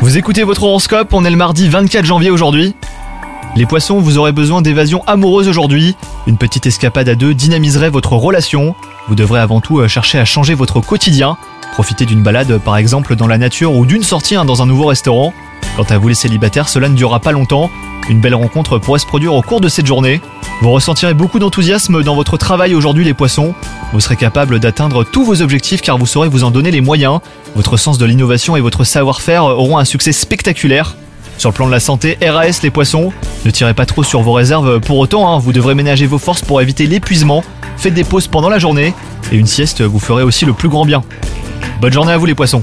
Vous écoutez votre horoscope, on est le mardi 24 janvier aujourd'hui. Les poissons, vous aurez besoin d'évasion amoureuse aujourd'hui. Une petite escapade à deux dynamiserait votre relation. Vous devrez avant tout euh, chercher à changer votre quotidien. Profitez d'une balade par exemple dans la nature ou d'une sortie hein, dans un nouveau restaurant. Quant à vous les célibataires, cela ne durera pas longtemps. Une belle rencontre pourrait se produire au cours de cette journée. Vous ressentirez beaucoup d'enthousiasme dans votre travail aujourd'hui les poissons. Vous serez capable d'atteindre tous vos objectifs car vous saurez vous en donner les moyens. Votre sens de l'innovation et votre savoir-faire auront un succès spectaculaire. Sur le plan de la santé, RAS les poissons, ne tirez pas trop sur vos réserves pour autant, hein. vous devrez ménager vos forces pour éviter l'épuisement, faites des pauses pendant la journée, et une sieste vous ferait aussi le plus grand bien. Bonne journée à vous les poissons